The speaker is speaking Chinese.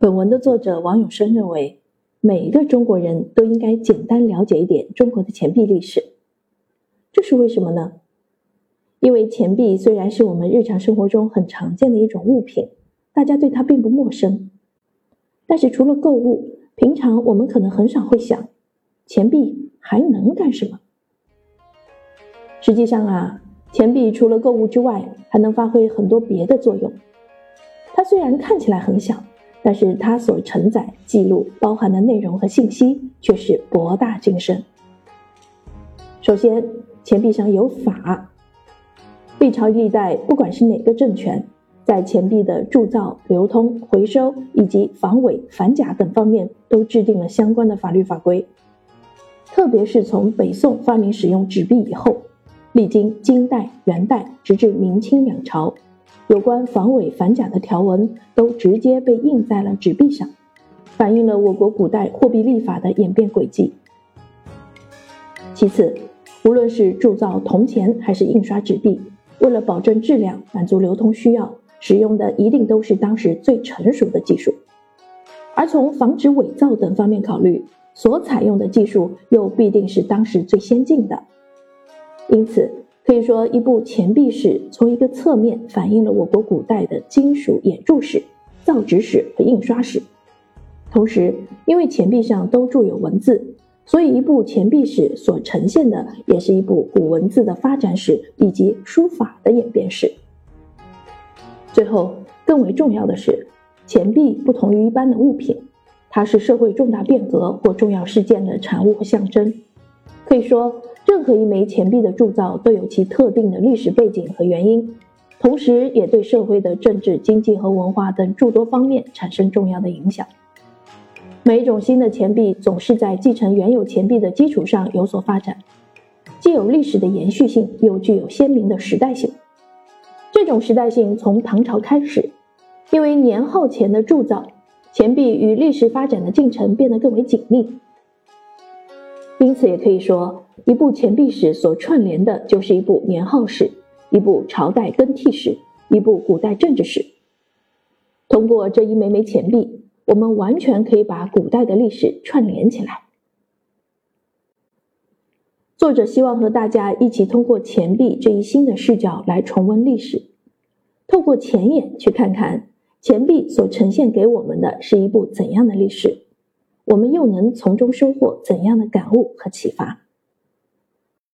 本文的作者王永生认为，每一个中国人都应该简单了解一点中国的钱币历史。这是为什么呢？因为钱币虽然是我们日常生活中很常见的一种物品，大家对它并不陌生。但是除了购物，平常我们可能很少会想，钱币还能干什么？实际上啊，钱币除了购物之外，还能发挥很多别的作用。它虽然看起来很小。但是它所承载、记录、包含的内容和信息却是博大精深。首先，钱币上有法，历朝历代，不管是哪个政权，在钱币的铸造、流通、回收以及防伪、反假等方面，都制定了相关的法律法规。特别是从北宋发明使用纸币以后，历经金代、元代，直至明清两朝。有关防伪反假的条文都直接被印在了纸币上，反映了我国古代货币立法的演变轨迹。其次，无论是铸造铜钱还是印刷纸币，为了保证质量、满足流通需要，使用的一定都是当时最成熟的技术。而从防止伪造等方面考虑，所采用的技术又必定是当时最先进的。因此。可以说，一部钱币史从一个侧面反映了我国古代的金属演铸史、造纸史和印刷史。同时，因为钱币上都铸有文字，所以一部钱币史所呈现的也是一部古文字的发展史以及书法的演变史。最后，更为重要的是，钱币不同于一般的物品，它是社会重大变革或重要事件的产物和象征。可以说。任何一枚钱币的铸造都有其特定的历史背景和原因，同时也对社会的政治、经济和文化等诸多方面产生重要的影响。每一种新的钱币总是在继承原有钱币的基础上有所发展，既有历史的延续性，又具有鲜明的时代性。这种时代性从唐朝开始，因为年号钱的铸造，钱币与历史发展的进程变得更为紧密。因此，也可以说。一部钱币史所串联的，就是一部年号史，一部朝代更替史，一部古代政治史。通过这一枚枚钱币，我们完全可以把古代的历史串联起来。作者希望和大家一起通过钱币这一新的视角来重温历史，透过钱眼去看看钱币所呈现给我们的是一部怎样的历史，我们又能从中收获怎样的感悟和启发。